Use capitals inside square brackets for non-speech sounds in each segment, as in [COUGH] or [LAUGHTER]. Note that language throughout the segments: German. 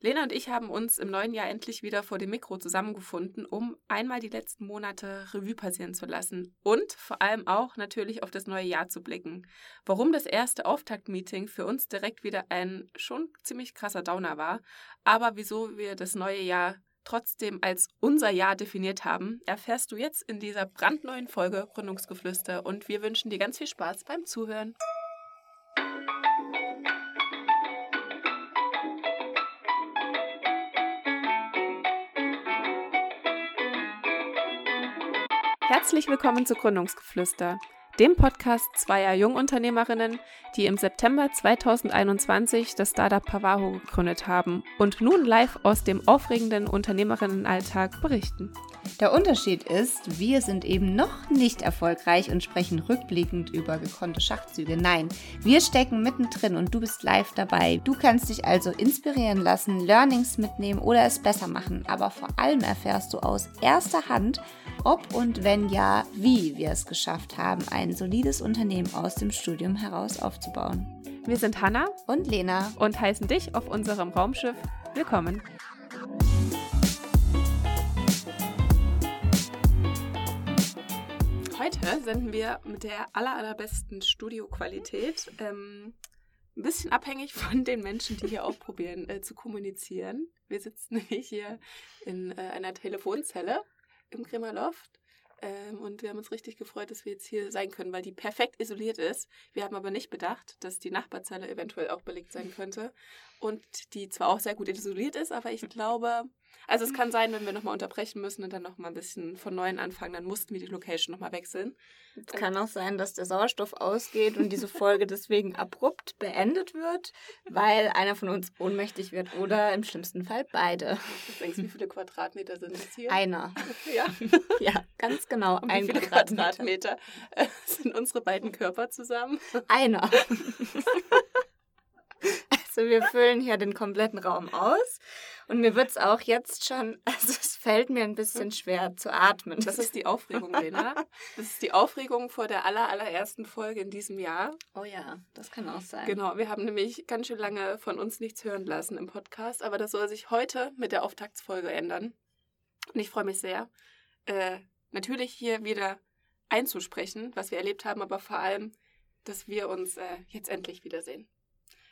Lena und ich haben uns im neuen Jahr endlich wieder vor dem Mikro zusammengefunden, um einmal die letzten Monate Revue passieren zu lassen und vor allem auch natürlich auf das neue Jahr zu blicken. Warum das erste Auftaktmeeting für uns direkt wieder ein schon ziemlich krasser Downer war, aber wieso wir das neue Jahr trotzdem als unser Jahr definiert haben, erfährst du jetzt in dieser brandneuen Folge Gründungsgeflüster und wir wünschen dir ganz viel Spaß beim Zuhören. Herzlich willkommen zu Gründungsgeflüster, dem Podcast zweier Jungunternehmerinnen, die im September 2021 das Startup Pavaho gegründet haben und nun live aus dem aufregenden Unternehmerinnenalltag berichten. Der Unterschied ist, wir sind eben noch nicht erfolgreich und sprechen rückblickend über gekonnte Schachzüge. Nein, wir stecken mittendrin und du bist live dabei. Du kannst dich also inspirieren lassen, Learnings mitnehmen oder es besser machen. Aber vor allem erfährst du aus erster Hand, ob und wenn ja, wie wir es geschafft haben, ein solides Unternehmen aus dem Studium heraus aufzubauen. Wir sind Hanna und Lena und heißen dich auf unserem Raumschiff willkommen. Heute senden wir mit der aller, allerbesten Studioqualität. Ähm, ein bisschen abhängig von den Menschen, die hier auch probieren äh, zu kommunizieren. Wir sitzen [LAUGHS] nämlich hier in äh, einer Telefonzelle im Grimmer Loft. Ähm, und wir haben uns richtig gefreut, dass wir jetzt hier sein können, weil die perfekt isoliert ist. Wir haben aber nicht bedacht, dass die Nachbarzelle eventuell auch belegt sein könnte. Und die zwar auch sehr gut isoliert ist, aber ich glaube, also es kann sein, wenn wir nochmal unterbrechen müssen und dann nochmal ein bisschen von neuem anfangen, dann mussten wir die Location nochmal wechseln. Es kann auch sein, dass der Sauerstoff ausgeht und diese Folge deswegen abrupt beendet wird, weil einer von uns ohnmächtig wird oder im schlimmsten Fall beide. Was denkst du, wie viele Quadratmeter sind es hier? Einer. [LAUGHS] Ja. [LAUGHS] Ja, ganz genau. Und wie viele Quadratmeter, Quadratmeter [LAUGHS] sind unsere beiden Körper zusammen? Einer. Also wir füllen hier den kompletten Raum aus. Und mir wird es auch jetzt schon, [LAUGHS] also es fällt mir ein bisschen schwer zu atmen. Das ist die Aufregung, Lena. [LAUGHS] Das ist die Aufregung vor der aller, allerersten Folge in diesem Jahr. Oh ja, das kann auch sein. Genau, wir haben nämlich ganz schön lange von uns nichts hören lassen im Podcast, aber das soll sich heute mit der Auftaktsfolge ändern. Und ich freue mich sehr, äh, natürlich hier wieder einzusprechen, was wir erlebt haben, aber vor allem, dass wir uns äh, jetzt endlich wiedersehen.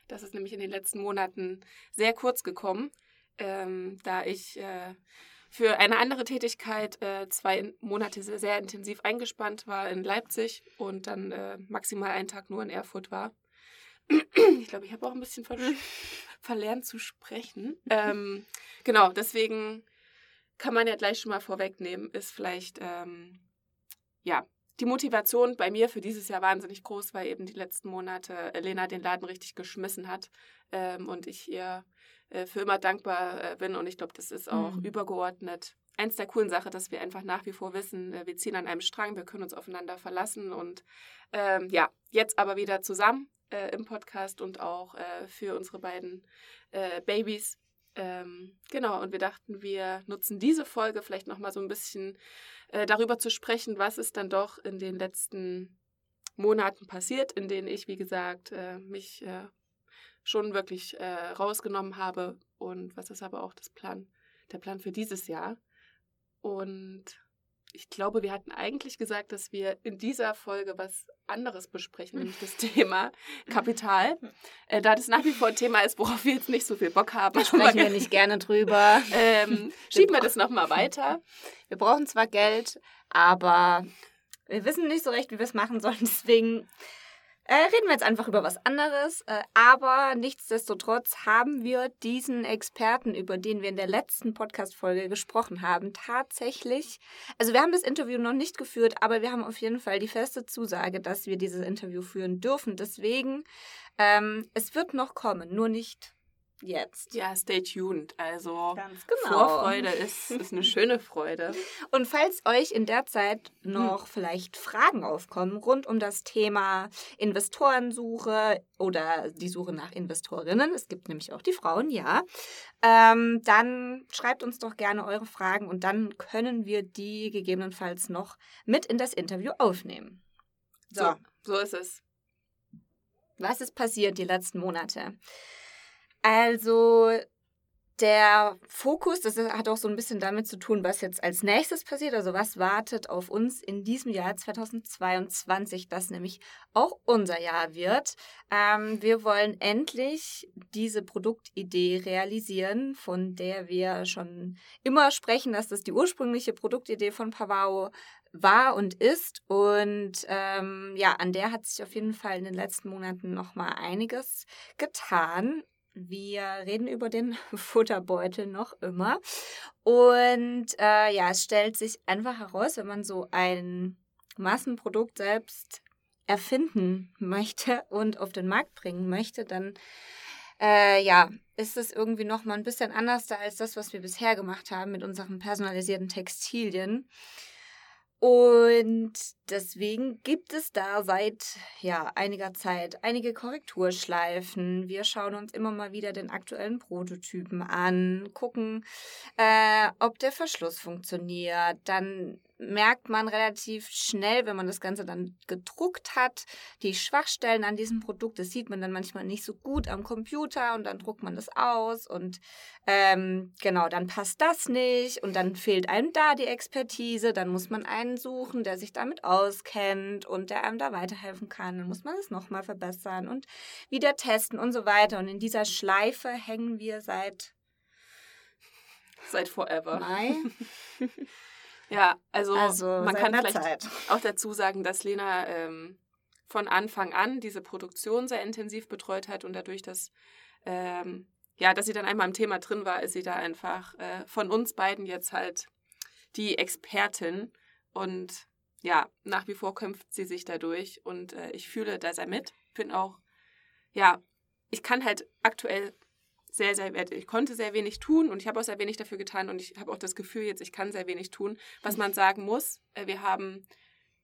Das ist nämlich in den letzten Monaten sehr kurz gekommen, ähm, da ich äh, für eine andere Tätigkeit äh, zwei Monate sehr, sehr, intensiv eingespannt war in Leipzig und dann äh, maximal einen Tag nur in Erfurt war. [CLEARS THROAT] Ich glaube, ich habe auch ein bisschen ver [LAUGHS] verlernt zu sprechen. Ähm, genau, deswegen kann man ja gleich schon mal vorwegnehmen, ist vielleicht ähm, ja die Motivation bei mir für dieses Jahr wahnsinnig groß, weil eben die letzten Monate Lena den Laden richtig geschmissen hat ähm, und ich ihr äh, für immer dankbar äh, bin. Und ich glaube, das ist auch mhm. übergeordnet eins der coolen Sachen, dass wir einfach nach wie vor wissen, äh, wir ziehen an einem Strang, wir können uns aufeinander verlassen und ähm, ja, jetzt aber wieder zusammen im Podcast und auch für unsere beiden Babys. Ähm, genau, und wir dachten, wir nutzen diese Folge vielleicht nochmal so ein bisschen darüber zu sprechen, was ist dann doch in den letzten Monaten passiert, in denen ich, wie gesagt, mich schon wirklich äh, rausgenommen habe und was ist aber auch das Plan, der Plan für dieses Jahr. Und ich glaube, wir hatten eigentlich gesagt, dass wir in dieser Folge was anderes besprechen, nämlich das [LAUGHS] Thema Kapital. Äh, da das nach wie vor ein Thema ist, worauf wir jetzt nicht so viel Bock haben. Da sprechen wir [LAUGHS] nicht gerne drüber. Ähm, schieben wir das nochmal weiter. Wir brauchen zwar Geld, aber wir wissen nicht so recht, wie wir es machen sollen. [LAUGHS] Deswegen äh, reden wir jetzt einfach über was anderes. Äh, aber nichtsdestotrotz haben wir diesen Experten, über den wir in der letzten Podcast-Folge gesprochen haben, tatsächlich. Also, wir haben das Interview noch nicht geführt, aber wir haben auf jeden Fall die feste Zusage, dass wir dieses Interview führen dürfen. Deswegen, ähm, es wird noch kommen, nur nicht jetzt. Ja, stay tuned. Also genau. Vorfreude ist, ist eine schöne Freude. [LAUGHS] Und falls euch in der Zeit noch hm. vielleicht Fragen aufkommen rund um das Thema Investorensuche oder die Suche nach Investorinnen, es gibt nämlich auch die Frauen, ja, ähm, dann schreibt uns doch gerne eure Fragen und dann können wir die gegebenenfalls noch mit in das Interview aufnehmen. So, so, so ist es. Was ist passiert die letzten Monate? Also, der Fokus, das hat auch so ein bisschen damit zu tun, was jetzt als nächstes passiert, also was wartet auf uns in diesem Jahr 2022, das nämlich auch unser Jahr wird. Ähm, wir wollen endlich diese Produktidee realisieren, von der wir schon immer sprechen, dass das die ursprüngliche Produktidee von Pavao war und ist. Und ähm, ja, an der hat sich auf jeden Fall in den letzten Monaten noch mal einiges getan. Wir reden über den [LAUGHS] Futterbeutel noch immer. Und äh, ja, es stellt sich einfach heraus, wenn man so ein Massenprodukt selbst erfinden möchte und auf den Markt bringen möchte, dann äh, ja, ist es irgendwie noch mal ein bisschen anders als das, was wir bisher gemacht haben mit unseren personalisierten Textilien. Und deswegen gibt es da seit ja, einiger Zeit einige Korrekturschleifen. Wir schauen uns immer mal wieder den aktuellen Prototypen an, gucken, äh, ob der Verschluss funktioniert. Dann merkt man relativ schnell, wenn man das Ganze dann gedruckt hat, die Schwachstellen an diesem Produkt. Das sieht man dann manchmal nicht so gut am Computer und dann druckt man das aus und ähm, genau, dann passt das nicht und dann fehlt einem da die Expertise. Dann muss man einen suchen, der sich damit auskennt und der einem da weiterhelfen kann. Dann muss man es nochmal verbessern und wieder testen und so weiter. Und in dieser Schleife hängen wir seit Seit forever. Mai. [LAUGHS] Ja, also, Also man kann vielleicht Zeit. auch dazu sagen, dass Lena ähm, von Anfang an diese Produktion sehr intensiv betreut hat und dadurch, dass, ähm, ja, dass sie dann einmal im Thema drin war, ist sie da einfach äh, von uns beiden jetzt halt die Expertin und ja, nach wie vor kämpft sie sich dadurch und äh, ich fühle da sehr mit. Bin auch, ja, ich kann halt aktuell sehr, sehr, ich konnte sehr wenig tun und ich habe auch sehr wenig dafür getan und ich habe auch das Gefühl jetzt, ich kann sehr wenig tun. Was man sagen muss, äh, wir haben,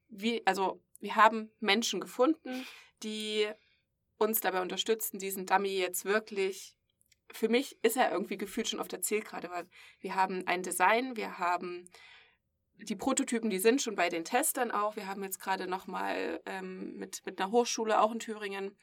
wie, also wir haben Menschen gefunden, die uns dabei unterstützen, diesen Dummy jetzt wirklich, für mich ist er irgendwie gefühlt schon auf der Zielgerade, weil wir haben ein Design, wir haben die Prototypen, die sind schon bei den Testern auch. Wir haben jetzt gerade nochmal ähm, mit, mit einer Hochschule, auch in Thüringen,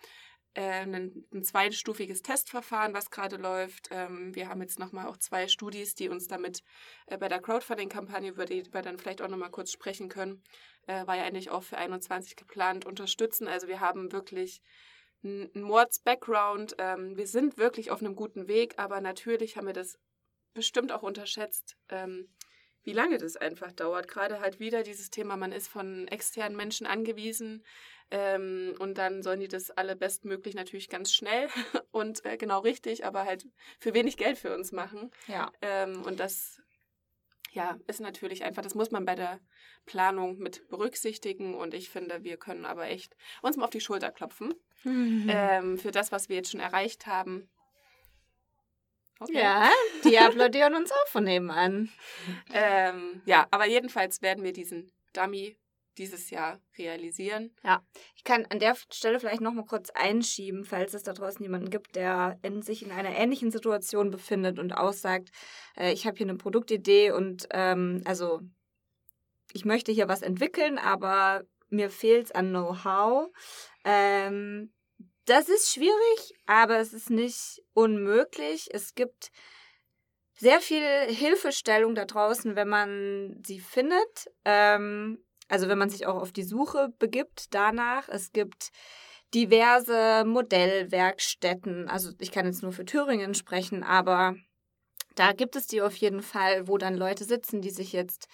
ein, ein zweistufiges Testverfahren, was gerade läuft. Ähm, wir haben jetzt nochmal auch zwei Studis, die uns damit äh, bei der Crowdfunding-Kampagne, über die wir dann vielleicht auch nochmal kurz sprechen können, äh, war ja eigentlich auch für 21 geplant, unterstützen. Also wir haben wirklich einen Mords-Background. Ähm, wir sind wirklich auf einem guten Weg, aber natürlich haben wir das bestimmt auch unterschätzt, ähm, wie lange das einfach dauert. Gerade halt wieder dieses Thema, man ist von externen Menschen angewiesen ähm, und dann sollen die das alle bestmöglich natürlich ganz schnell [LAUGHS] und äh, genau richtig, aber halt für wenig Geld für uns machen. Ja. Ähm, und das ja, ist natürlich einfach, das muss man bei der Planung mit berücksichtigen und ich finde, wir können aber echt uns mal auf die Schulter klopfen Mhm. ähm, für das, was wir jetzt schon erreicht haben. Okay. Ja, die applaudieren uns auch von nebenan. Ähm, ja, aber jedenfalls werden wir diesen Dummy dieses Jahr realisieren. Ich kann an der Stelle vielleicht noch mal kurz einschieben, falls es da draußen jemanden gibt, der in sich in einer ähnlichen Situation befindet und aussagt, äh, ich habe hier eine Produktidee und ähm, also ich möchte hier was entwickeln, aber mir fehlt es an Know-how. Ähm, das ist schwierig, aber es ist nicht unmöglich. Es gibt sehr viel Hilfestellung da draußen, wenn man sie findet. Ähm, also wenn man sich auch auf die Suche begibt danach. Es gibt diverse Modellwerkstätten. Also ich kann jetzt nur für Thüringen sprechen, aber da gibt es die auf jeden Fall, wo dann Leute sitzen, die sich jetzt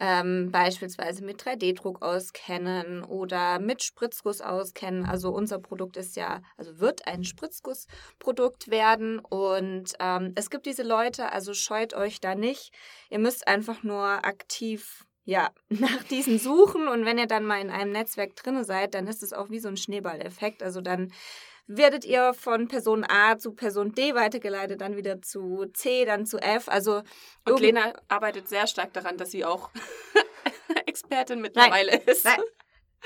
ähm, beispielsweise mit 3D-Druck auskennen oder mit Spritzguss auskennen. Also unser Produkt ist ja, also wird ein Spritzgussprodukt werden und ähm, es gibt diese Leute, also scheut euch da nicht. Ihr müsst einfach nur aktiv ja, [LAUGHS] nach diesen suchen und wenn ihr dann mal in einem Netzwerk drin seid, dann ist es auch wie so ein Schneeballeffekt. Also dann werdet ihr von Person A zu Person D weitergeleitet, dann wieder zu C, dann zu F. Also Und Lena arbeitet sehr stark daran, dass sie auch [LAUGHS] Expertin mittlerweile ist. Nein.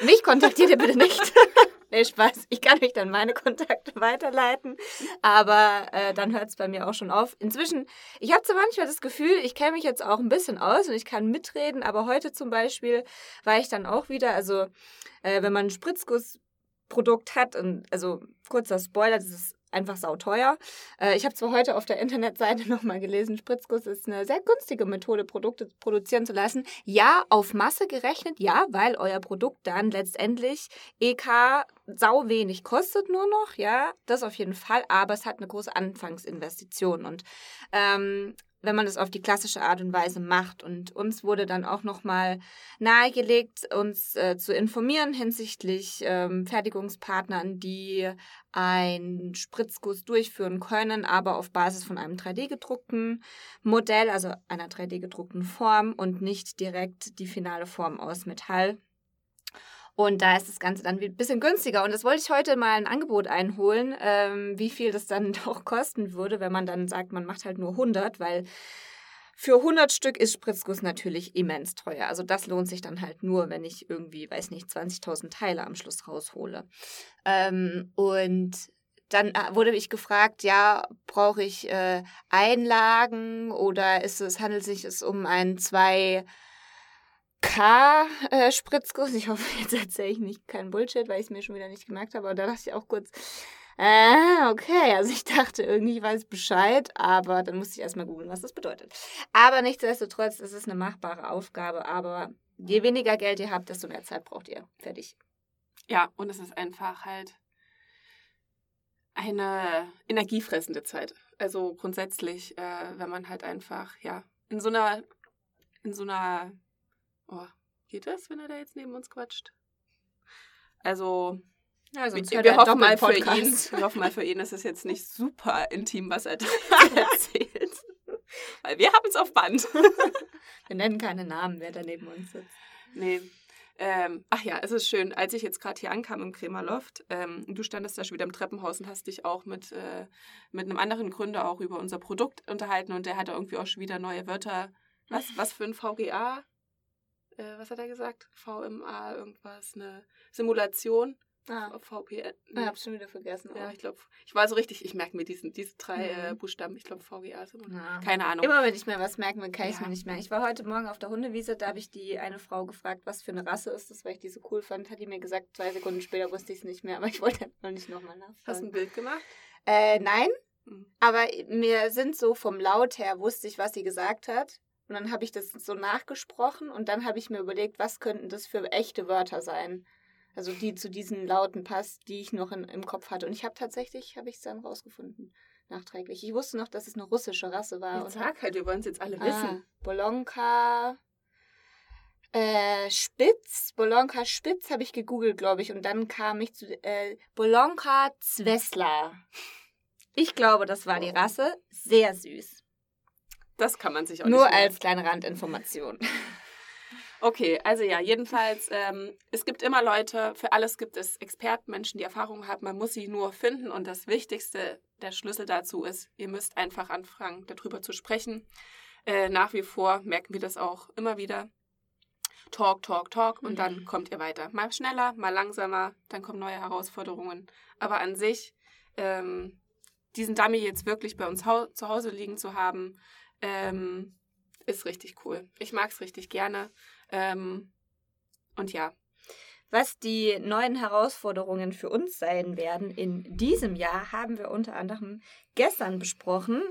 Mich kontaktiert ihr bitte nicht. [LAUGHS] nee, Spaß. Ich kann euch dann meine Kontakte weiterleiten. Aber äh, dann hört es bei mir auch schon auf. Inzwischen, ich habe zwar manchmal das Gefühl, ich kenne mich jetzt auch ein bisschen aus und ich kann mitreden, aber heute zum Beispiel war ich dann auch wieder, also äh, wenn man ein Spritzgussprodukt hat und also kurzer Spoiler, das ist einfach sauteuer. Äh, ich habe zwar heute auf der Internetseite [LAUGHS] nochmal gelesen, Spritzguss ist eine sehr günstige Methode, Produkte produzieren zu lassen. Ja, auf Masse gerechnet, ja, weil euer Produkt dann letztendlich EK sau wenig kostet nur noch, ja, das auf jeden Fall, aber es hat eine große Anfangsinvestition und ähm, wenn man das auf die klassische Art und Weise macht. Und uns wurde dann auch nochmal nahegelegt, uns äh, zu informieren hinsichtlich ähm, Fertigungspartnern, die einen Spritzguss durchführen können, aber auf Basis von einem 3D-gedruckten Modell, also einer 3D-gedruckten Form und nicht direkt die finale Form aus Metall. Und da ist das Ganze dann ein bisschen günstiger. Und das wollte ich heute mal ein Angebot einholen, ähm, wie viel das dann [LAUGHS] doch kosten würde, wenn man dann sagt, man macht halt nur 100, weil für 100 Stück ist Spritzguss natürlich immens teuer. Also das lohnt sich dann halt nur, wenn ich irgendwie, weiß nicht, 20.000 Teile am Schluss raushole. Ähm, und dann äh, wurde ich gefragt, ja, brauche ich äh, Einlagen oder ist es, handelt sich es um ein zwei K-Spritzguss. ich hoffe, jetzt erzähle ich nicht keinen Bullshit, weil ich es mir schon wieder nicht gemerkt habe. Aber da dachte ich auch kurz, äh, okay. Also ich dachte irgendwie, weiß Bescheid, aber dann musste ich erstmal googeln, was das bedeutet. Aber nichtsdestotrotz ist es eine machbare Aufgabe. Aber je weniger Geld ihr habt, desto mehr Zeit braucht ihr. Fertig. Ja, und es ist einfach halt eine energiefressende Zeit. Also grundsätzlich, äh, wenn man halt einfach, ja, in so einer, in so einer Oh, geht das, wenn er da jetzt neben uns quatscht? Also, ja, wir, wir hoffen mal für ihn, wir hoffen mal für ihn, ist es jetzt nicht [LAUGHS] super intim, was er da [LAUGHS] erzählt. Weil wir haben es auf Band. wir nennen keine Namen, wer da neben uns sitzt. Nee. Ähm, ach ja, es ist schön, als ich jetzt gerade hier ankam im Krämerloft, ähm, du standest da schon wieder im Treppenhaus und hast dich auch mit, äh, mit einem anderen Gründer auch über unser Produkt unterhalten und der hat irgendwie auch schon wieder neue Wörter. Was, was für ein VGA? Äh, was hat er gesagt? VMA, irgendwas, eine Simulation. Ah. VPN. Nee. Ich hab's schon wieder vergessen. Ja, ich glaube, ich war so richtig, ich merke mir diesen, diese drei äh, mhm. äh, Buchstaben. Ich glaube, VGA ist immer. Ja. Keine Ahnung. Immer wenn ich mir was merken will, kann ich es mir nicht mehr. Ich war heute Morgen auf der Hundewiese, da habe ich die eine Frau gefragt, was für eine Rasse ist das, weil ich die so cool fand. Hat die mir gesagt, zwei Sekunden später wusste ich es nicht mehr, aber ich wollte noch nicht nochmal nachfragen. Hast du ein Bild gemacht? Äh, nein. Mhm. Aber mir sind so vom Laut her, wusste ich, was sie gesagt hat. Und dann habe ich das so nachgesprochen und dann habe ich mir überlegt, was könnten das für echte Wörter sein. Also die zu diesen Lauten passt, die ich noch in, im Kopf hatte. Und ich habe tatsächlich, habe ich es dann rausgefunden, nachträglich. Ich wusste noch, dass es eine russische Rasse war. Jetzt sag halt, wir wollen es jetzt alle ah, wissen. Bolonka, äh, Spitz, Bolonka Spitz habe ich gegoogelt, glaube ich. Und dann kam ich zu äh, Bolonka Zwesla. Ich glaube, das war die. Rasse. Sehr süß. Das kann man sich auch Nur als kleine Randinformation. [LAUGHS] Okay, also ja, jedenfalls, ähm, es gibt immer Leute, für alles gibt es Experten, Menschen, die Erfahrung haben, man muss sie nur finden und das Wichtigste, der Schlüssel dazu ist, ihr müsst einfach anfangen, darüber zu sprechen. Äh, nach wie vor merken wir das auch immer wieder. Talk, talk, talk und mhm. dann kommt ihr weiter. Mal schneller, mal langsamer, dann kommen neue Herausforderungen. Aber an sich, ähm, diesen Dummy jetzt wirklich bei uns zu Hause liegen zu haben, ähm, ist richtig cool. Ich mag es richtig gerne. Ähm, und ja, was die neuen Herausforderungen für uns sein werden in diesem Jahr, haben wir unter anderem gestern besprochen.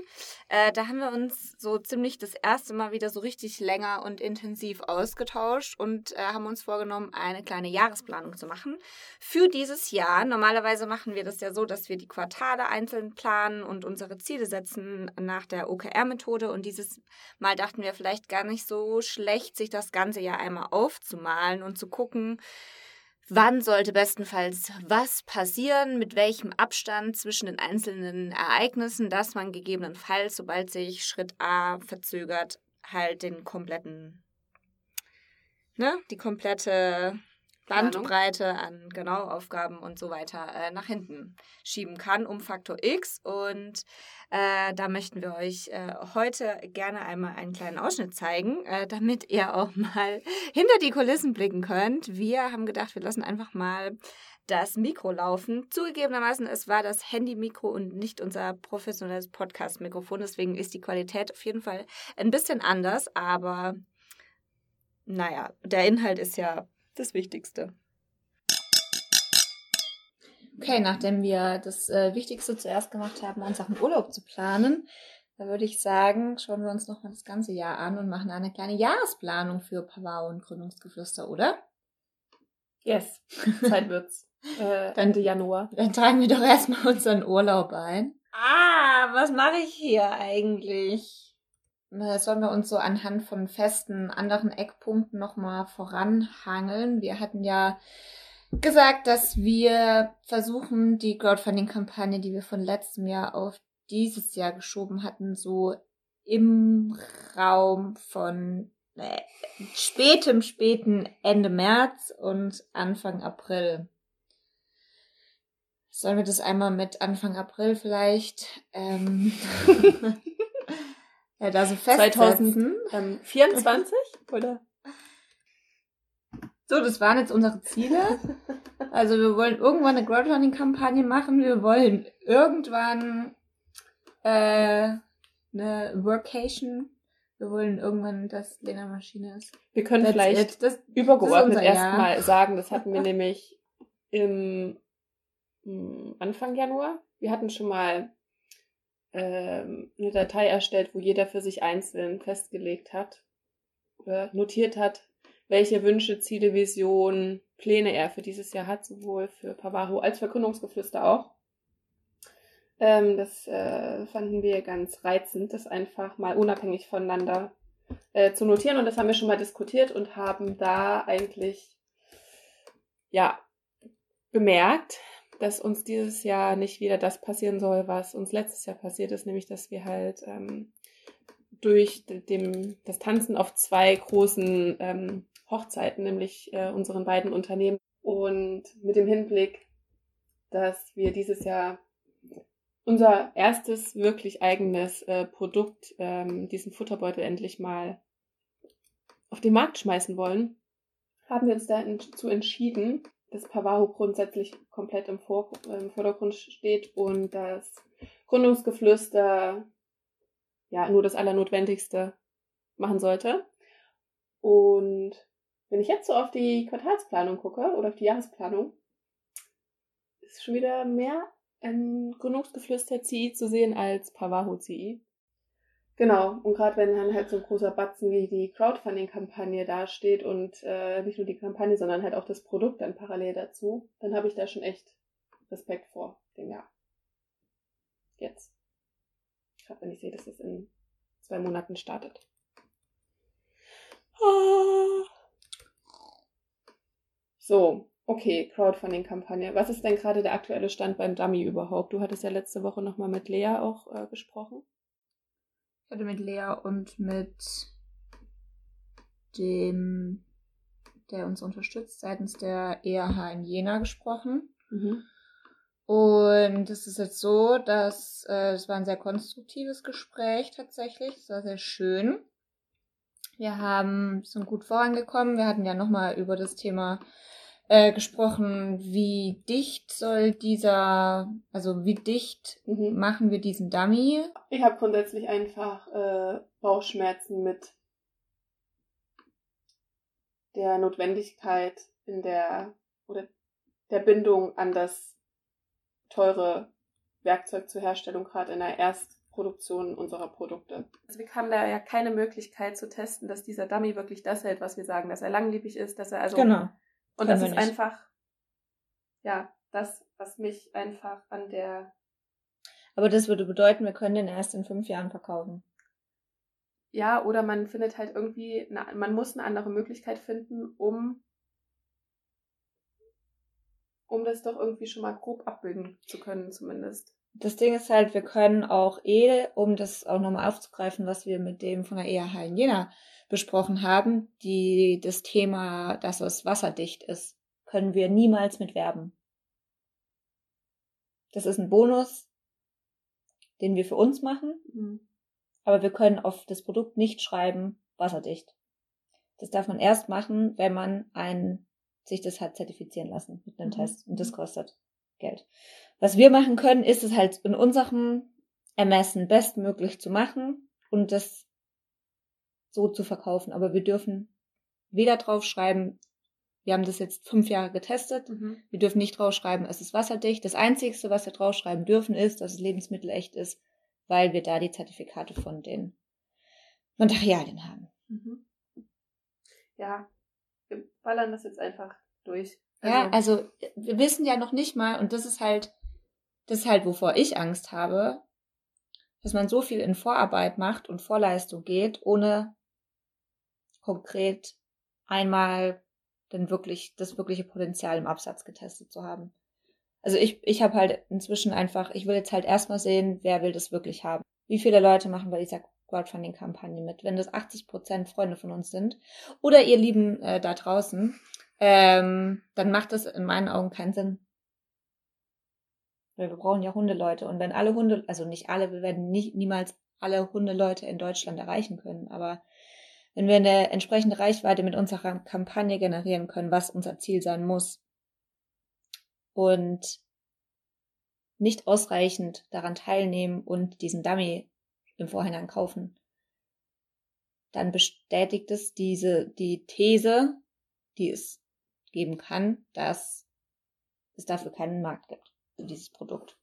Äh, da haben wir uns so ziemlich das erste Mal wieder so richtig länger und intensiv ausgetauscht und äh, haben uns vorgenommen, eine kleine Jahresplanung zu machen für dieses Jahr. Normalerweise machen wir das ja so, dass wir die Quartale einzeln planen und unsere Ziele setzen nach der OKR-Methode. Und dieses Mal dachten wir vielleicht gar nicht so schlecht, sich das ganze Jahr einmal aufzumalen und zu gucken, Wann sollte bestenfalls was passieren, mit welchem Abstand zwischen den einzelnen Ereignissen, dass man gegebenenfalls, sobald sich Schritt A verzögert, halt den kompletten, ne, die komplette Bandbreite an genau Aufgaben und so weiter äh, nach hinten schieben kann um Faktor X. Und äh, da möchten wir euch äh, heute gerne einmal einen kleinen Ausschnitt zeigen, äh, damit ihr auch [LAUGHS] mal hinter die Kulissen blicken könnt. Wir haben gedacht, wir lassen einfach mal das Mikro laufen. Zugegebenermaßen, es war das Handy-Mikro und nicht unser professionelles Podcast-Mikrofon. Deswegen ist die Qualität auf jeden Fall ein bisschen anders, aber naja, der Inhalt ist ja das Wichtigste. Okay, nachdem wir das äh, Wichtigste zuerst gemacht haben, unseren Urlaub zu planen, da würde ich sagen, schauen wir uns nochmal das ganze Jahr an und machen eine kleine Jahresplanung für Pavao und Gründungsgeflüster, oder? Yes, [LAUGHS] Zeit wird's. Äh, Ende Januar. Dann tragen wir doch erstmal unseren Urlaub ein. Ah, was mache ich hier eigentlich? Sollen wir uns so anhand von festen anderen Eckpunkten nochmal voranhangeln? Wir hatten ja gesagt, dass wir versuchen, die Crowdfunding-Kampagne, die wir von letztem Jahr auf dieses Jahr geschoben hatten, so im Raum von äh, spätem, späten Ende März und Anfang April. Sollen wir das einmal mit Anfang April vielleicht ähm, [LAUGHS] [LAUGHS] ja, da so festsetzen? 2024 [LAUGHS] oder? So, das waren jetzt unsere Ziele. Also wir wollen irgendwann eine Crowdfunding-Kampagne machen. Wir wollen irgendwann äh, eine Workation. Wir wollen irgendwann, dass Lena Maschine ist. Wir können That's vielleicht das, übergeordnet erstmal sagen, das hatten wir [LAUGHS] nämlich im hm, Anfang Januar. Wir hatten schon mal ähm, eine Datei erstellt, wo jeder für sich einzeln festgelegt hat oder notiert hat, welche Wünsche, Ziele, Visionen, Pläne er für dieses Jahr hat, sowohl für Pavaro als für Gründungsgeflüster auch. Ähm, das äh, fanden wir ganz reizend, das einfach mal unabhängig voneinander äh, zu notieren. Und das haben wir schon mal diskutiert und haben da eigentlich ja bemerkt, dass uns dieses Jahr nicht wieder das passieren soll, was uns letztes Jahr passiert ist, nämlich dass wir halt ähm, durch dem, das Tanzen auf zwei großen ähm, Hochzeiten, nämlich äh, unseren beiden Unternehmen und mit dem Hinblick, dass wir dieses Jahr unser erstes wirklich eigenes äh, Produkt, ähm, diesen Futterbeutel endlich mal auf den Markt schmeißen wollen, haben wir uns dazu entschieden, dass Pavaho grundsätzlich komplett im, Vor im Vordergrund steht und das Gründungsgeflüster ja nur das Allernotwendigste machen sollte. Und wenn ich jetzt so auf die Quartalsplanung gucke oder auf die Jahresplanung, ist schon wieder mehr ein Gründungsgeflüster CI zu sehen als Pavaho CI. Genau, und gerade wenn dann halt so ein großer Batzen wie die Crowdfunding-Kampagne dasteht und äh, nicht nur die Kampagne, sondern halt auch das Produkt dann parallel dazu, dann habe ich da schon echt Respekt vor dem Jahr. Jetzt. Gerade wenn ich sehe, dass es in zwei Monaten startet. Ah. So, okay, Crowdfunding-Kampagne. Was ist denn gerade der aktuelle Stand beim Dummy überhaupt? Du hattest ja letzte Woche nochmal mit Lea auch äh, gesprochen. Ich hatte mit Lea und mit dem, der uns unterstützt, seitens der EAH in Jena gesprochen. Mhm. Und es ist jetzt so, dass äh, es war ein sehr konstruktives Gespräch tatsächlich. Es war sehr schön. Wir haben sind gut vorangekommen. Wir hatten ja nochmal über das Thema äh, gesprochen, wie dicht soll dieser, also wie dicht mhm. machen wir diesen Dummy? Ich habe grundsätzlich einfach äh, Bauchschmerzen mit der Notwendigkeit in der oder der Bindung an das teure Werkzeug zur Herstellung, gerade in der Erstproduktion unserer Produkte. Also wir haben da ja keine Möglichkeit zu testen, dass dieser Dummy wirklich das hält, was wir sagen, dass er langlebig ist, dass er also genau. Und das ist nicht. einfach, ja, das, was mich einfach an der. Aber das würde bedeuten, wir können den erst in fünf Jahren verkaufen. Ja, oder man findet halt irgendwie, eine, man muss eine andere Möglichkeit finden, um, um das doch irgendwie schon mal grob abbilden zu können, zumindest. Das Ding ist halt, wir können auch eh, um das auch nochmal aufzugreifen, was wir mit dem von der EAH in Jena besprochen haben, die, das Thema, dass es wasserdicht ist, können wir niemals mit werben. Das ist ein Bonus, den wir für uns machen, mhm. aber wir können auf das Produkt nicht schreiben, wasserdicht. Das darf man erst machen, wenn man ein, sich das hat zertifizieren lassen mit einem mhm. Test. Und das kostet Geld. Was wir machen können, ist es halt in unserem Ermessen bestmöglich zu machen und das so zu verkaufen. Aber wir dürfen weder drauf schreiben, wir haben das jetzt fünf Jahre getestet. Mhm. Wir dürfen nicht draufschreiben, es ist wasserdicht. Das Einzige, was wir draufschreiben dürfen, ist, dass das Lebensmittel echt ist, weil wir da die Zertifikate von den Materialien haben. Mhm. Ja, wir ballern das jetzt einfach durch. Ja, also wir wissen ja noch nicht mal, und das ist halt, das ist halt, wovor ich Angst habe, dass man so viel in Vorarbeit macht und Vorleistung geht, ohne konkret einmal dann wirklich das wirkliche Potenzial im Absatz getestet zu haben. Also ich, ich habe halt inzwischen einfach, ich will jetzt halt erstmal sehen, wer will das wirklich haben. Wie viele Leute machen bei dieser Crowdfunding-Kampagne mit? Wenn das 80 Prozent Freunde von uns sind oder ihr Lieben äh, da draußen, ähm, dann macht das in meinen Augen keinen Sinn. Weil wir brauchen ja Hundeleute. Und wenn alle Hunde, also nicht alle, wir werden nicht, niemals alle Hundeleute in Deutschland erreichen können, aber wenn wir eine entsprechende Reichweite mit unserer Kampagne generieren können, was unser Ziel sein muss, und nicht ausreichend daran teilnehmen und diesen Dummy im Vorhinein kaufen, dann bestätigt es diese, die These, die es geben kann, dass es dafür keinen Markt gibt für dieses Produkt.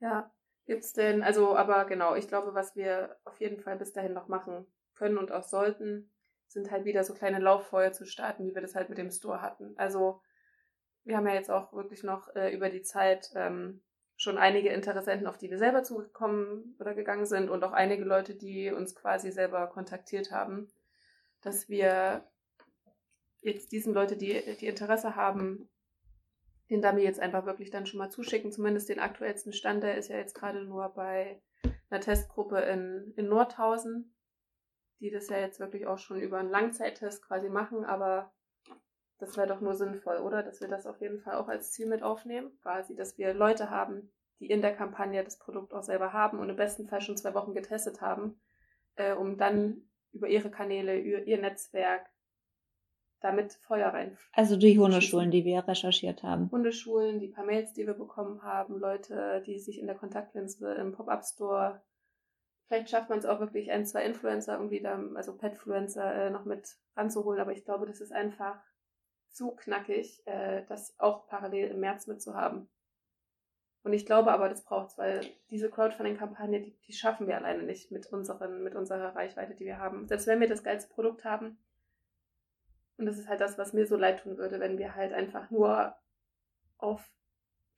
Ja, gibt's denn, also, aber genau, ich glaube, was wir auf jeden Fall bis dahin noch machen können und auch sollten, sind halt wieder so kleine Lauffeuer zu starten, wie wir das halt mit dem Store hatten. Also, wir haben ja jetzt auch wirklich noch äh, über die Zeit ähm, schon einige Interessenten, auf die wir selber zugekommen oder gegangen sind und auch einige Leute, die uns quasi selber kontaktiert haben, dass wir jetzt diesen Leute, die, die Interesse haben, den Dummy jetzt einfach wirklich dann schon mal zuschicken, zumindest den aktuellsten Stand, der ist ja jetzt gerade nur bei einer Testgruppe in, in Nordhausen, die das ja jetzt wirklich auch schon über einen Langzeittest quasi machen, aber das wäre doch nur sinnvoll, oder? Dass wir das auf jeden Fall auch als Ziel mit aufnehmen. Quasi, dass wir Leute haben, die in der Kampagne das Produkt auch selber haben und im besten Fall schon zwei Wochen getestet haben, äh, um dann über ihre Kanäle, über ihr Netzwerk damit Feuer rein. Also die Hundeschulen, die wir recherchiert haben. Hundeschulen, die paar Mails, die wir bekommen haben, Leute, die sich in der Kontaktlinse im Pop-Up-Store Vielleicht schafft man es auch wirklich ein, zwei Influencer irgendwie da, also Petfluencer äh, noch mit ranzuholen, aber ich glaube, das ist einfach zu knackig, äh, das auch parallel im März mitzuhaben. Und ich glaube aber, das braucht es, weil diese Crowdfunding-Kampagne, die, die schaffen wir alleine nicht mit, unseren, mit unserer Reichweite, die wir haben. Selbst wenn wir das geilste Produkt haben. Und das ist halt das, was mir so leid tun würde, wenn wir halt einfach nur auf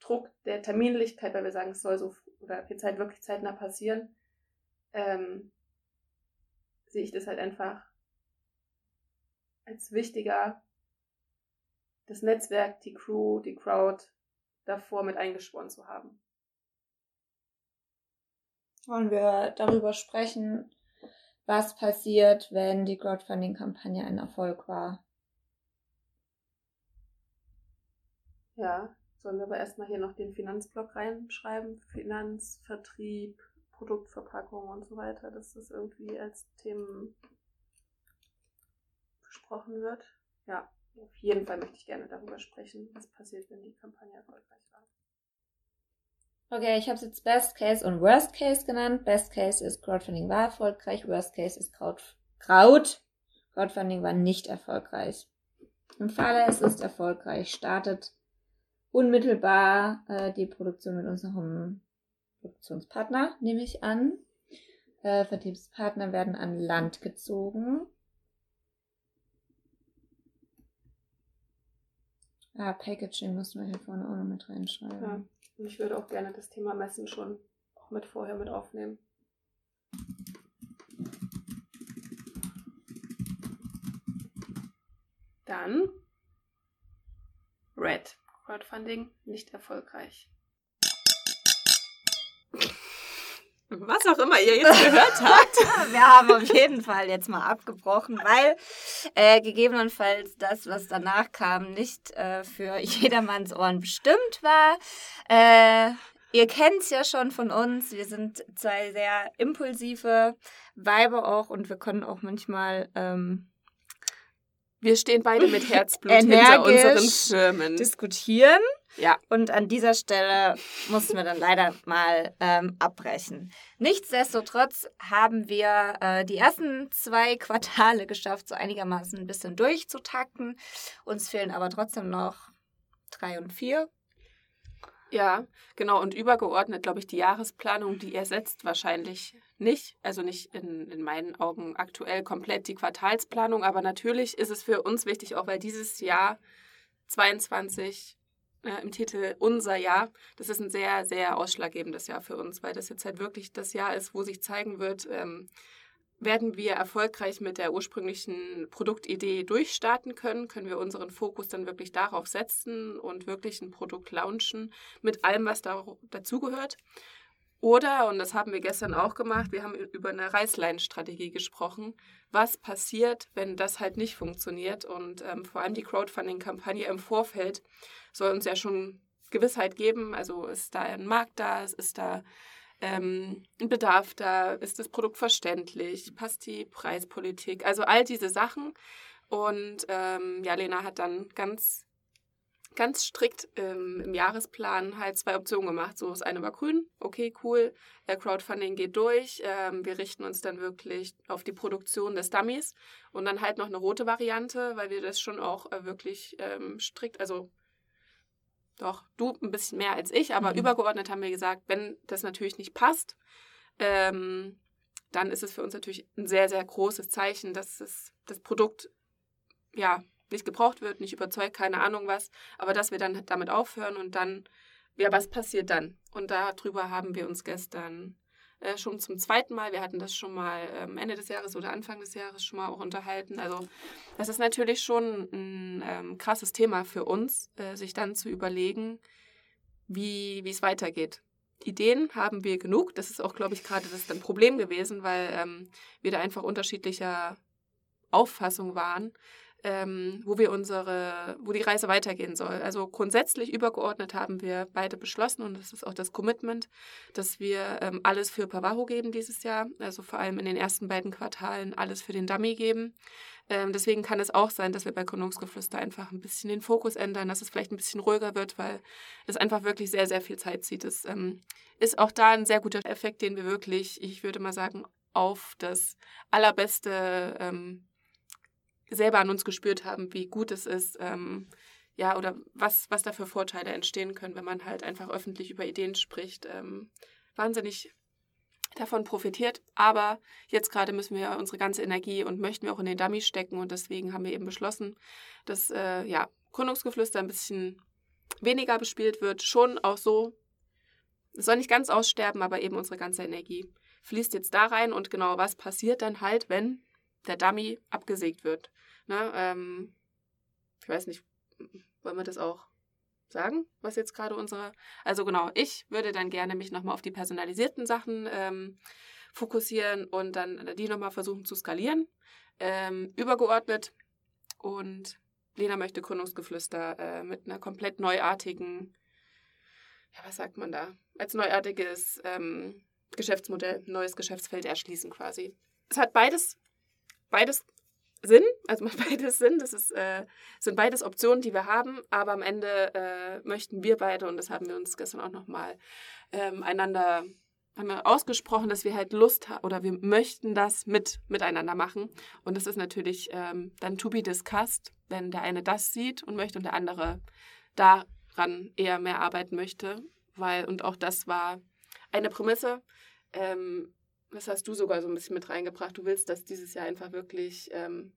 Druck der Terminlichkeit, weil wir sagen, es soll so oder jetzt halt wirklich zeitnah passieren, ähm, sehe ich das halt einfach als wichtiger, das Netzwerk, die Crew, die Crowd davor mit eingeschworen zu haben. Wollen wir darüber sprechen, was passiert, wenn die Crowdfunding-Kampagne ein Erfolg war? Ja, sollen wir aber erstmal hier noch den Finanzblock reinschreiben? Finanz, Vertrieb, Produktverpackung und so weiter, dass das irgendwie als Themen besprochen wird. Ja, auf jeden Fall möchte ich gerne darüber sprechen, was passiert, wenn die Kampagne erfolgreich war. Okay, ich habe es jetzt Best Case und Worst Case genannt. Best Case ist Crowdfunding war erfolgreich, Worst Case ist Crowd, Crowd. Crowdfunding war nicht erfolgreich. Im Falle es ist erfolgreich, startet unmittelbar äh, die Produktion mit unserem Produktionspartner, nehme ich an. Äh, Vertriebspartner werden an Land gezogen. Ah, Packaging müssen wir hier vorne auch noch mit reinschreiben. Ja, und ich würde auch gerne das Thema Messen schon auch mit vorher mit aufnehmen. Dann Red. Crowdfunding nicht erfolgreich. Was auch immer ihr jetzt gehört [LAUGHS] habt. Wir haben auf jeden Fall jetzt mal abgebrochen, weil äh, gegebenenfalls das, was danach kam, nicht äh, für [LAUGHS] jedermanns Ohren bestimmt war. Äh, ihr kennt es ja schon von uns. Wir sind zwei sehr impulsive Weiber auch und wir können auch manchmal. Ähm, wir stehen beide mit [LAUGHS] Herzblut hinter unseren Firmen. Diskutieren. Ja. Und an dieser Stelle mussten wir dann leider mal ähm, abbrechen. Nichtsdestotrotz haben wir äh, die ersten zwei Quartale geschafft, so einigermaßen ein bisschen durchzutakten. Uns fehlen aber trotzdem noch drei und vier. Ja, genau. Und übergeordnet, glaube ich, die Jahresplanung, die ersetzt wahrscheinlich nicht, also nicht in, in meinen Augen aktuell komplett die Quartalsplanung, aber natürlich ist es für uns wichtig, auch weil dieses Jahr 22 äh, im Titel Unser Jahr, das ist ein sehr, sehr ausschlaggebendes Jahr für uns, weil das jetzt halt wirklich das Jahr ist, wo sich zeigen wird, ähm, werden wir erfolgreich mit der ursprünglichen Produktidee durchstarten können, können wir unseren Fokus dann wirklich darauf setzen und wirklich ein Produkt launchen mit allem, was da, dazugehört. Oder, und das haben wir gestern auch gemacht, wir haben über eine Reißleinenstrategie gesprochen. Was passiert, wenn das halt nicht funktioniert? Und ähm, vor allem die Crowdfunding-Kampagne im Vorfeld soll uns ja schon Gewissheit geben. Also ist da ein Markt da, ist da ähm, ein Bedarf da, ist das Produkt verständlich, passt die Preispolitik, also all diese Sachen. Und ähm, ja, Lena hat dann ganz, ganz strikt ähm, im Jahresplan halt zwei Optionen gemacht. So, das eine war grün, okay, cool, der Crowdfunding geht durch, ähm, wir richten uns dann wirklich auf die Produktion des Dummies und dann halt noch eine rote Variante, weil wir das schon auch äh, wirklich ähm, strikt, also doch, du ein bisschen mehr als ich, aber mhm. übergeordnet haben wir gesagt, wenn das natürlich nicht passt, ähm, dann ist es für uns natürlich ein sehr, sehr großes Zeichen, dass es, das Produkt ja nicht gebraucht wird, nicht überzeugt, keine Ahnung was, aber dass wir dann damit aufhören und dann, ja, was passiert dann? Und darüber haben wir uns gestern äh, schon zum zweiten Mal. Wir hatten das schon mal ähm, Ende des Jahres oder Anfang des Jahres schon mal auch unterhalten. Also das ist natürlich schon ein ähm, krasses Thema für uns, äh, sich dann zu überlegen, wie es weitergeht. Ideen haben wir genug. Das ist auch, glaube ich, gerade das ein Problem gewesen, weil ähm, wir da einfach unterschiedlicher Auffassung waren ähm, wo wir unsere, wo die Reise weitergehen soll. Also grundsätzlich übergeordnet haben wir beide beschlossen und das ist auch das Commitment, dass wir ähm, alles für Pavaho geben dieses Jahr. Also vor allem in den ersten beiden Quartalen alles für den Dummy geben. Ähm, deswegen kann es auch sein, dass wir bei Gründungsgeflüster einfach ein bisschen den Fokus ändern, dass es vielleicht ein bisschen ruhiger wird, weil es einfach wirklich sehr, sehr viel Zeit zieht. Es ähm, ist auch da ein sehr guter Effekt, den wir wirklich, ich würde mal sagen, auf das allerbeste ähm, selber an uns gespürt haben, wie gut es ist, ähm, ja, oder was, was da für Vorteile entstehen können, wenn man halt einfach öffentlich über Ideen spricht. Ähm, wahnsinnig davon profitiert. Aber jetzt gerade müssen wir unsere ganze Energie und möchten wir auch in den Dummy stecken. Und deswegen haben wir eben beschlossen, dass äh, ja, Gründungsgeflüster ein bisschen weniger bespielt wird. Schon auch so, es soll nicht ganz aussterben, aber eben unsere ganze Energie fließt jetzt da rein. Und genau was passiert dann halt, wenn der Dummy abgesägt wird. Ne, ähm, ich weiß nicht, wollen wir das auch sagen, was jetzt gerade unsere. Also genau, ich würde dann gerne mich nochmal auf die personalisierten Sachen ähm, fokussieren und dann die nochmal versuchen zu skalieren. Ähm, übergeordnet. Und Lena möchte Gründungsgeflüster äh, mit einer komplett neuartigen, ja, was sagt man da? Als neuartiges ähm, Geschäftsmodell, neues Geschäftsfeld erschließen quasi. Es hat beides beides Sinn, also macht [LAUGHS] beides Sinn. Das ist, äh, sind beides Optionen, die wir haben, aber am Ende äh, möchten wir beide, und das haben wir uns gestern auch nochmal ähm, einander haben wir ausgesprochen, dass wir halt Lust haben oder wir möchten das mit miteinander machen. Und das ist natürlich ähm, dann to be discussed, wenn der eine das sieht und möchte und der andere daran eher mehr arbeiten möchte. Weil, und auch das war eine Prämisse. Ähm, das hast du sogar so ein bisschen mit reingebracht. Du willst, dass dieses Jahr einfach wirklich ähm,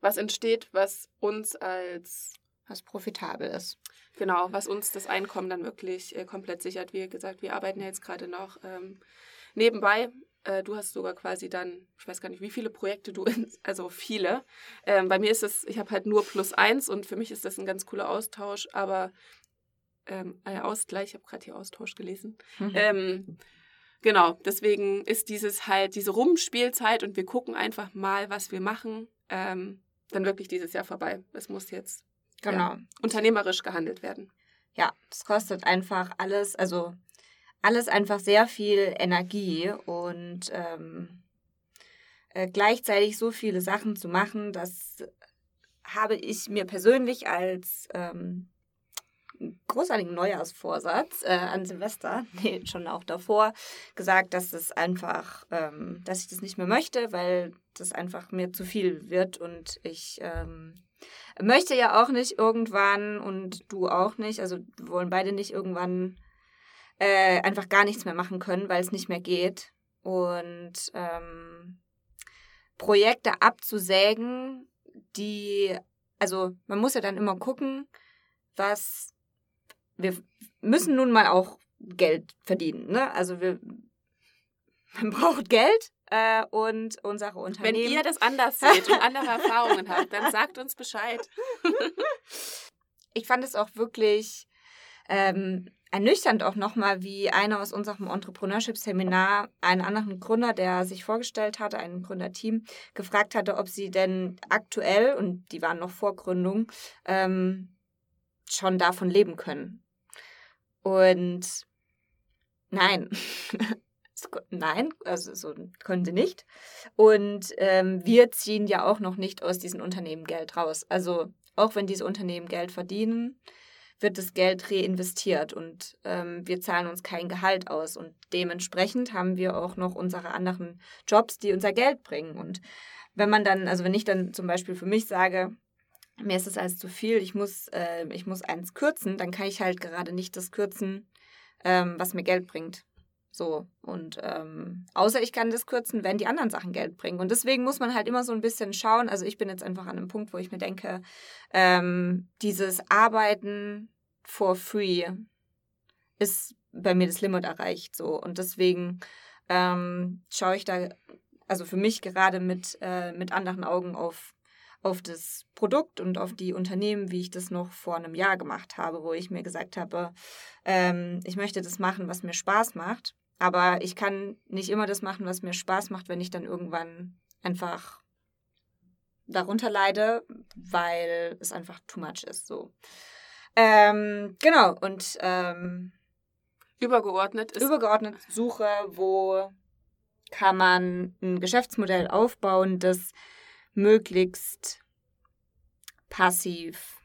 was entsteht, was uns als was profitabel ist. Genau, was uns das Einkommen dann wirklich äh, komplett sichert. Wie gesagt, wir arbeiten ja jetzt gerade noch ähm, nebenbei. Äh, du hast sogar quasi dann, ich weiß gar nicht, wie viele Projekte du, in, also viele. Ähm, bei mir ist es, ich habe halt nur plus eins und für mich ist das ein ganz cooler Austausch, aber ähm, äh, Ausgleich, ich habe gerade hier Austausch gelesen. Mhm. Genau, deswegen ist dieses halt diese Rumspielzeit und wir gucken einfach mal, was wir machen, ähm, dann wirklich dieses Jahr vorbei. Es muss jetzt genau. ja, unternehmerisch gehandelt werden. Ja, es kostet einfach alles, also alles einfach sehr viel Energie und ähm, äh, gleichzeitig so viele Sachen zu machen, das habe ich mir persönlich als ähm, großartigen Neujahrsvorsatz äh, an Silvester, [LAUGHS] nee, schon auch davor, gesagt, dass das einfach, ähm, dass ich das nicht mehr möchte, weil das einfach mir zu viel wird und ich ähm, möchte ja auch nicht irgendwann und du auch nicht, also wollen beide nicht irgendwann äh, einfach gar nichts mehr machen können, weil es nicht mehr geht. Und ähm, Projekte abzusägen, die, also man muss ja dann immer gucken, was wir müssen nun mal auch Geld verdienen. Ne? Also wir, man [LAUGHS] braucht Geld äh, und unsere Unternehmen. Wenn ihr das anders seht und andere Erfahrungen habt, dann sagt uns Bescheid. [LAUGHS] ich fand es auch wirklich ähm, ernüchternd auch nochmal, wie einer aus unserem Entrepreneurship-Seminar einen anderen Gründer, der sich vorgestellt hatte, ein Gründerteam, gefragt hatte, ob sie denn aktuell, und die waren noch vor Gründung, ähm, schon davon leben können. Und nein. [LAUGHS] Nein, also so können sie nicht. Und ähm, wir ziehen ja auch noch nicht aus diesen Unternehmen Geld raus. Also auch wenn diese Unternehmen Geld verdienen, wird das Geld reinvestiert und ähm, wir zahlen uns kein Gehalt aus. Und dementsprechend haben wir auch noch unsere anderen Jobs, die unser Geld bringen. Und wenn man dann, also wenn ich dann zum Beispiel für mich sage, mir ist das alles zu viel, ich muss, äh, ich muss eins kürzen, dann kann ich halt gerade nicht das kürzen, ähm, was mir Geld bringt. So, und ähm, außer ich kann das kürzen, wenn die anderen Sachen Geld bringen. Und deswegen muss man halt immer so ein bisschen schauen. Also ich bin jetzt einfach an einem Punkt, wo ich mir denke, ähm, dieses Arbeiten for free ist bei mir das Limit erreicht. So. Und deswegen ähm, schaue ich da, also für mich gerade mit, äh, mit anderen Augen auf auf das Produkt und auf die Unternehmen, wie ich das noch vor einem Jahr gemacht habe, wo ich mir gesagt habe, ähm, ich möchte das machen, was mir Spaß macht. Aber ich kann nicht immer das machen, was mir Spaß macht, wenn ich dann irgendwann einfach darunter leide, weil es einfach too much ist. So. Ähm, genau, und ähm, übergeordnet ist. Übergeordnet Suche, wo kann man ein Geschäftsmodell aufbauen, das möglichst passiv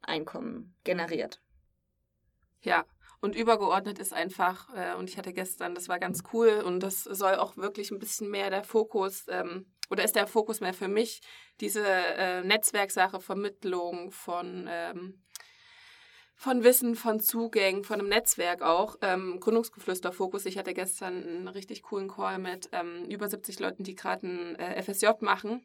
Einkommen generiert. Ja, und übergeordnet ist einfach, äh, und ich hatte gestern, das war ganz cool und das soll auch wirklich ein bisschen mehr der Fokus, ähm, oder ist der Fokus mehr für mich, diese äh, Netzwerksache, Vermittlung von, ähm, von Wissen, von Zugängen, von einem Netzwerk auch. Ähm, Gründungsgeflüster-Fokus. Ich hatte gestern einen richtig coolen Call mit ähm, über 70 Leuten, die gerade ein äh, FSJ machen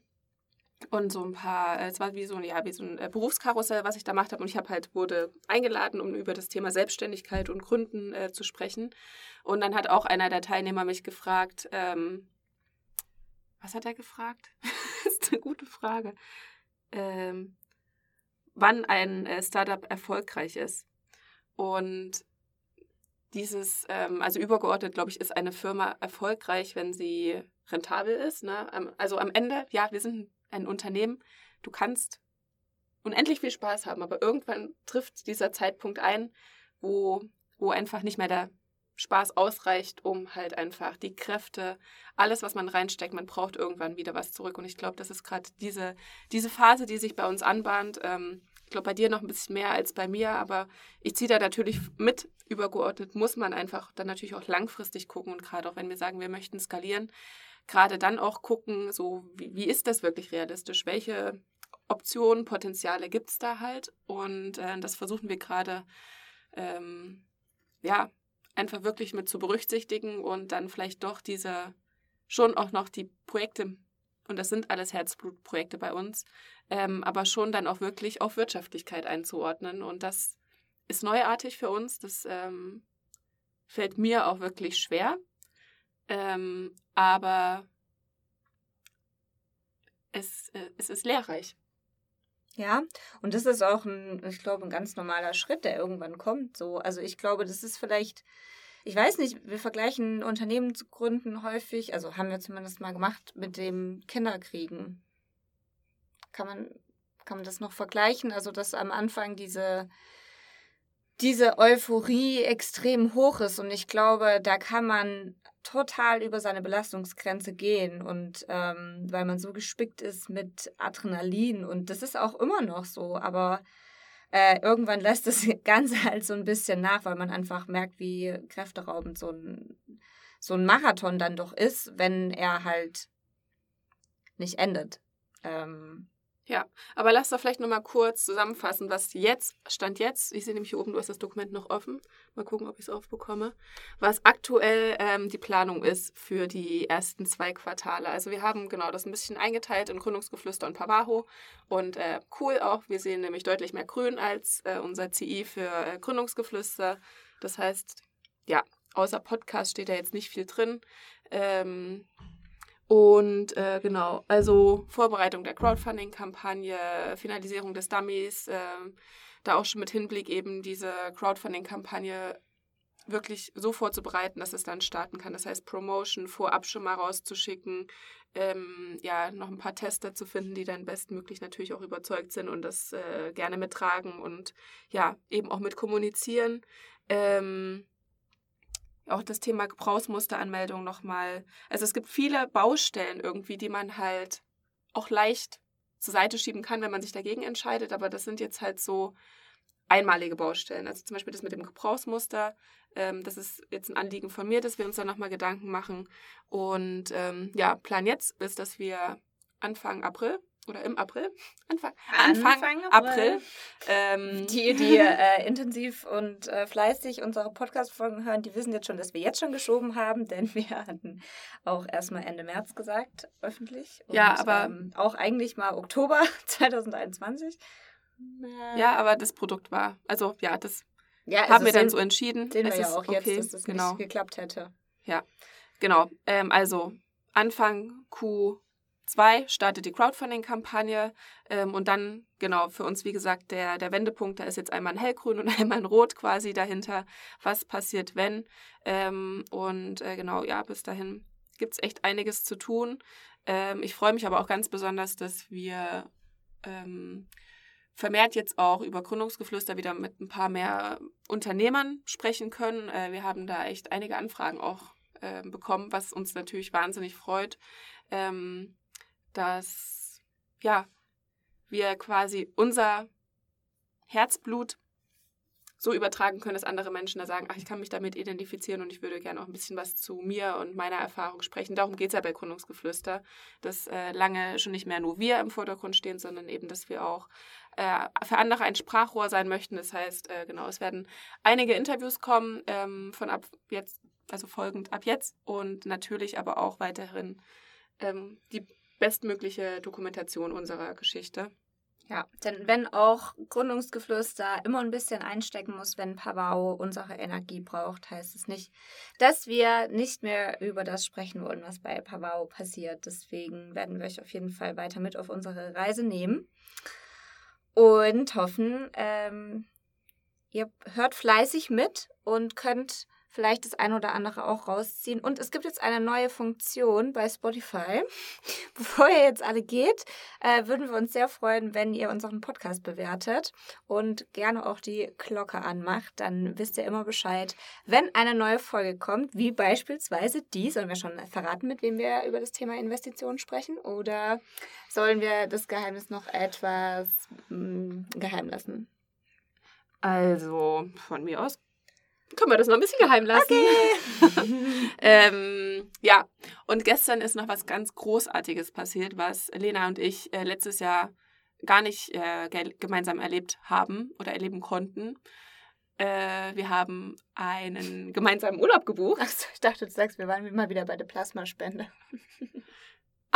und so ein paar, äh, es war wie so, ja, wie so ein äh, Berufskarussell, was ich da gemacht habe. Und ich habe halt, wurde eingeladen, um über das Thema Selbstständigkeit und Gründen äh, zu sprechen. Und dann hat auch einer der Teilnehmer mich gefragt, ähm, was hat er gefragt? [LAUGHS] das ist eine gute Frage. Ähm, wann ein äh, Startup erfolgreich ist. Und dieses, ähm, also übergeordnet, glaube ich, ist eine Firma erfolgreich, wenn sie rentabel ist. Ne? Also am Ende, ja, wir sind ein Unternehmen, du kannst unendlich viel Spaß haben, aber irgendwann trifft dieser Zeitpunkt ein, wo, wo einfach nicht mehr der Spaß ausreicht, um halt einfach die Kräfte, alles, was man reinsteckt, man braucht irgendwann wieder was zurück. Und ich glaube, das ist gerade diese, diese Phase, die sich bei uns anbahnt. Ähm, ich glaube, bei dir noch ein bisschen mehr als bei mir, aber ich ziehe da natürlich mit. Übergeordnet muss man einfach dann natürlich auch langfristig gucken und gerade auch wenn wir sagen, wir möchten skalieren, gerade dann auch gucken, so wie, wie ist das wirklich realistisch? Welche Optionen, Potenziale gibt es da halt? Und äh, das versuchen wir gerade, ähm, ja, einfach wirklich mit zu berücksichtigen und dann vielleicht doch diese, schon auch noch die Projekte, und das sind alles Herzblutprojekte bei uns, ähm, aber schon dann auch wirklich auf Wirtschaftlichkeit einzuordnen. Und das ist neuartig für uns. Das ähm, fällt mir auch wirklich schwer. Ähm, aber es, äh, es ist lehrreich. Ja, und das ist auch ein, ich glaube, ein ganz normaler Schritt, der irgendwann kommt. So, also ich glaube, das ist vielleicht, ich weiß nicht, wir vergleichen Unternehmen zu gründen häufig, also haben wir zumindest mal gemacht mit dem Kinderkriegen. Kann man, kann man das noch vergleichen? Also, dass am Anfang diese diese Euphorie extrem hoch ist und ich glaube, da kann man total über seine Belastungsgrenze gehen und ähm, weil man so gespickt ist mit Adrenalin und das ist auch immer noch so, aber äh, irgendwann lässt das [LAUGHS] Ganze halt so ein bisschen nach, weil man einfach merkt, wie kräfteraubend so ein, so ein Marathon dann doch ist, wenn er halt nicht endet. Ähm, ja, aber lass doch vielleicht nochmal kurz zusammenfassen, was jetzt, Stand jetzt, ich sehe nämlich hier oben, du hast das Dokument noch offen, mal gucken, ob ich es aufbekomme, was aktuell ähm, die Planung ist für die ersten zwei Quartale. Also wir haben genau das ein bisschen eingeteilt in Gründungsgeflüster und Pavaho und äh, cool auch, wir sehen nämlich deutlich mehr Grün als äh, unser CI für äh, Gründungsgeflüster. Das heißt, ja, außer Podcast steht da jetzt nicht viel drin. Ähm, und äh, genau, also Vorbereitung der Crowdfunding-Kampagne, Finalisierung des Dummies, äh, da auch schon mit Hinblick eben diese Crowdfunding-Kampagne wirklich so vorzubereiten, dass es dann starten kann. Das heißt, Promotion vorab schon mal rauszuschicken, ähm, ja, noch ein paar Tester zu finden, die dann bestmöglich natürlich auch überzeugt sind und das äh, gerne mittragen und ja, eben auch mit kommunizieren. Ähm, auch das Thema Gebrauchsmusteranmeldung nochmal. Also es gibt viele Baustellen irgendwie, die man halt auch leicht zur Seite schieben kann, wenn man sich dagegen entscheidet. Aber das sind jetzt halt so einmalige Baustellen. Also zum Beispiel das mit dem Gebrauchsmuster. Ähm, das ist jetzt ein Anliegen von mir, dass wir uns da nochmal Gedanken machen. Und ähm, ja, Plan jetzt ist, dass wir Anfang April oder im April, Anfang, Anfang, Anfang April. April ähm, die, die äh, intensiv und äh, fleißig unsere Podcast-Folgen hören, die wissen jetzt schon, dass wir jetzt schon geschoben haben, denn [LAUGHS] wir hatten auch erstmal Ende März gesagt, öffentlich. Und, ja, aber ähm, auch eigentlich mal Oktober [LAUGHS] 2021. Ja, aber das Produkt war, also ja, das ja, also haben wir dann so entschieden. Sehen wir ja auch okay, jetzt, dass das genau. nicht geklappt hätte. Ja, genau. Ähm, also Anfang Q 2 startet die Crowdfunding-Kampagne ähm, und dann, genau, für uns, wie gesagt, der, der Wendepunkt, da ist jetzt einmal ein hellgrün [LAUGHS] und einmal ein rot quasi dahinter. Was passiert, wenn? Ähm, und äh, genau, ja, bis dahin gibt es echt einiges zu tun. Ähm, ich freue mich aber auch ganz besonders, dass wir ähm, vermehrt jetzt auch über Gründungsgeflüster wieder mit ein paar mehr Unternehmern sprechen können. Äh, wir haben da echt einige Anfragen auch äh, bekommen, was uns natürlich wahnsinnig freut. Ähm, dass ja, wir quasi unser Herzblut so übertragen können, dass andere Menschen da sagen, ach, ich kann mich damit identifizieren und ich würde gerne auch ein bisschen was zu mir und meiner Erfahrung sprechen. Darum geht es ja bei Gründungsgeflüster, dass äh, lange schon nicht mehr nur wir im Vordergrund stehen, sondern eben, dass wir auch äh, für andere ein Sprachrohr sein möchten. Das heißt, äh, genau, es werden einige Interviews kommen ähm, von ab jetzt, also folgend ab jetzt und natürlich aber auch weiterhin ähm, die bestmögliche Dokumentation unserer Geschichte. Ja, denn wenn auch Gründungsgeflüster immer ein bisschen einstecken muss, wenn Pavao unsere Energie braucht, heißt es nicht, dass wir nicht mehr über das sprechen wollen, was bei Pavao passiert. Deswegen werden wir euch auf jeden Fall weiter mit auf unsere Reise nehmen und hoffen, ähm, ihr hört fleißig mit und könnt vielleicht das ein oder andere auch rausziehen. Und es gibt jetzt eine neue Funktion bei Spotify. [LAUGHS] Bevor ihr jetzt alle geht, äh, würden wir uns sehr freuen, wenn ihr unseren Podcast bewertet und gerne auch die Glocke anmacht. Dann wisst ihr immer Bescheid, wenn eine neue Folge kommt, wie beispielsweise die. Sollen wir schon verraten, mit wem wir über das Thema Investitionen sprechen? Oder sollen wir das Geheimnis noch etwas mh, mm, geheim lassen? Also, von mir aus können wir das noch ein bisschen geheim lassen. Okay. [LAUGHS] ähm, ja, und gestern ist noch was ganz Großartiges passiert, was Lena und ich äh, letztes Jahr gar nicht äh, gemeinsam erlebt haben oder erleben konnten. Äh, wir haben einen gemeinsamen Urlaub gebucht. Achso, ich dachte, du sagst, wir waren mal wieder bei der Plasmaspende. [LAUGHS]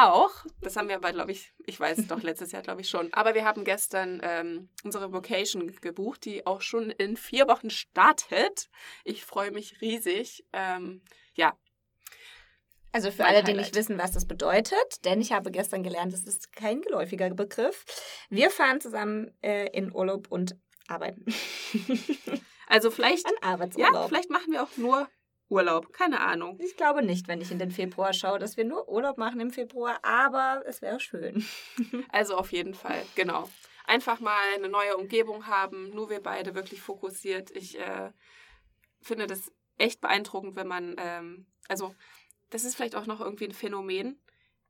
Auch. Das haben wir aber, glaube ich, ich weiß doch letztes Jahr, glaube ich schon. Aber wir haben gestern ähm, unsere Vocation gebucht, die auch schon in vier Wochen startet. Ich freue mich riesig. Ähm, ja. Also für alle, die nicht wissen, was das bedeutet, denn ich habe gestern gelernt, es ist kein geläufiger Begriff. Wir fahren zusammen äh, in Urlaub und arbeiten. Also vielleicht, Ein Arbeitsurlaub. ja, vielleicht machen wir auch nur Urlaub, keine Ahnung. Ich glaube nicht, wenn ich in den Februar schaue, dass wir nur Urlaub machen im Februar, aber es wäre schön. [LAUGHS] Also auf jeden Fall, genau. Einfach mal eine neue Umgebung haben, nur wir beide wirklich fokussiert. Ich äh, finde das echt beeindruckend, wenn man, ähm, also das ist vielleicht auch noch irgendwie ein Phänomen.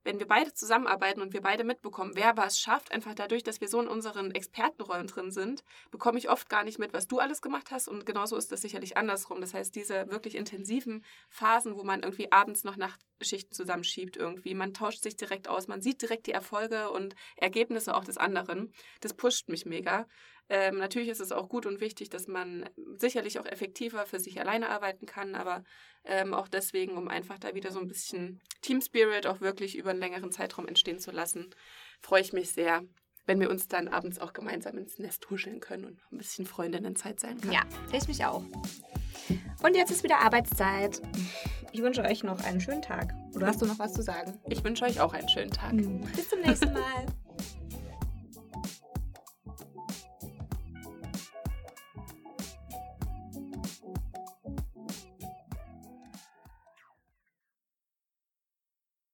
Wenn wir beide zusammenarbeiten und wir beide mitbekommen, wer was schafft, einfach dadurch, dass wir so in unseren Expertenrollen drin sind, bekomme ich oft gar nicht mit, was du alles gemacht hast. Und genauso ist das sicherlich andersrum. Das heißt, diese wirklich intensiven Phasen, wo man irgendwie abends noch Nachtschichten zusammenschiebt, irgendwie, man tauscht sich direkt aus, man sieht direkt die Erfolge und Ergebnisse auch des anderen. Das pusht mich mega. Ähm, natürlich ist es auch gut und wichtig, dass man sicherlich auch effektiver für sich alleine arbeiten kann, aber ähm, auch deswegen, um einfach da wieder so ein bisschen Team Spirit auch wirklich über einen längeren Zeitraum entstehen zu lassen, freue ich mich sehr, wenn wir uns dann abends auch gemeinsam ins Nest huscheln können und ein bisschen Freundinnenzeit sein können. Ja, ich mich auch. Und jetzt ist wieder Arbeitszeit. Ich wünsche euch noch einen schönen Tag. Oder hast du noch was zu sagen? Ich wünsche euch auch einen schönen Tag. Bis zum nächsten Mal. [LAUGHS]